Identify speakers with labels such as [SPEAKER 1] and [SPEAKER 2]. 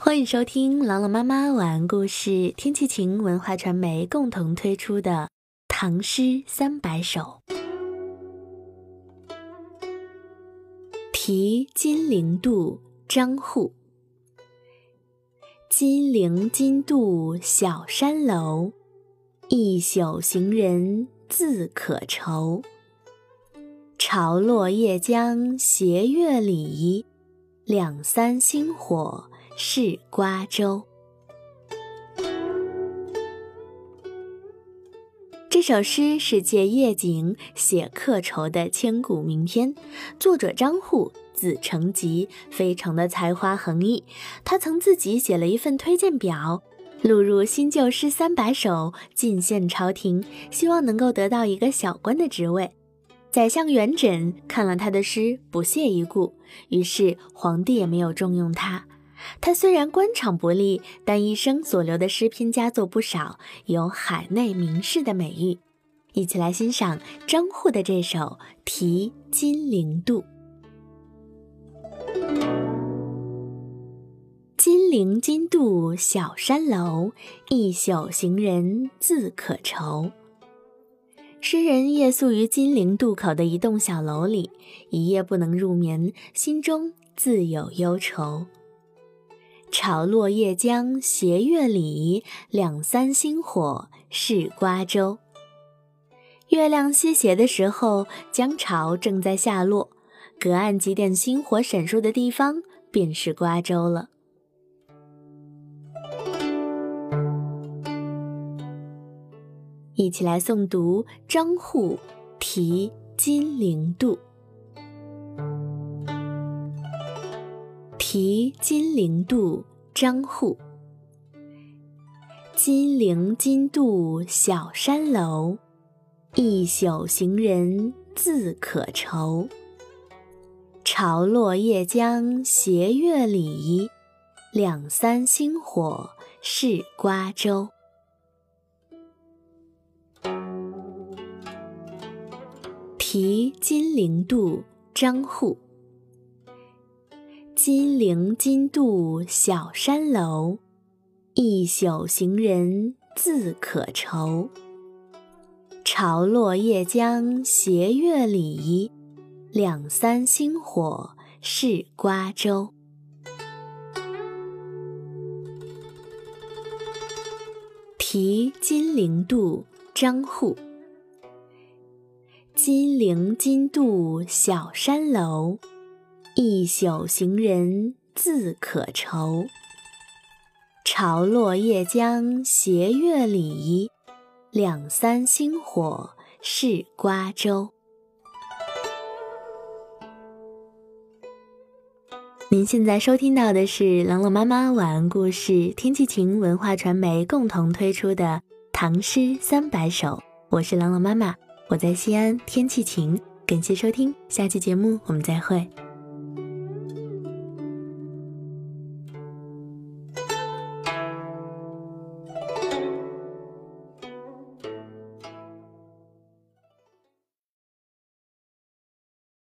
[SPEAKER 1] 欢迎收听朗朗妈妈晚安故事，天气晴文化传媒共同推出的《唐诗三百首》。题金陵渡，张祜。金陵津渡小山楼，一宿行人自可愁。潮落夜江斜月里，两三星火。是瓜洲。这首诗是借夜景写客愁的千古名篇，作者张祜字成吉，非常的才华横溢。他曾自己写了一份推荐表，录入新旧诗三百首，进献朝廷，希望能够得到一个小官的职位。宰相元稹看了他的诗，不屑一顾，于是皇帝也没有重用他。他虽然官场不利，但一生所留的诗篇佳作不少，有海内名士的美誉。一起来欣赏张祜的这首《题金陵渡》。金陵津渡小山楼，一宿行人自可愁。诗人夜宿于金陵渡口的一栋小楼里，一夜不能入眠，心中自有忧愁。潮落叶江斜月里，两三星火是瓜洲。月亮西斜的时候，江潮正在下落，隔岸几点星火闪烁的地方，便是瓜洲了。一起来诵读张祜《题金陵渡》。题金陵渡，张祜。金陵津渡小山楼，一宿行人自可愁。潮落夜江斜月里，两三星火是瓜洲。题金陵渡，张祜。金陵津渡小山楼，一宿行人自可愁。潮落夜江斜月里，两三星火是瓜洲。题金陵渡，张祜。金陵津渡小山楼。一宿行人自可愁。潮落夜江斜月里，两三星火是瓜洲。您现在收听到的是朗朗妈妈晚安故事，天气晴文化传媒共同推出的《唐诗三百首》，我是朗朗妈妈，我在西安，天气晴，感谢收听，下期节目我们再会。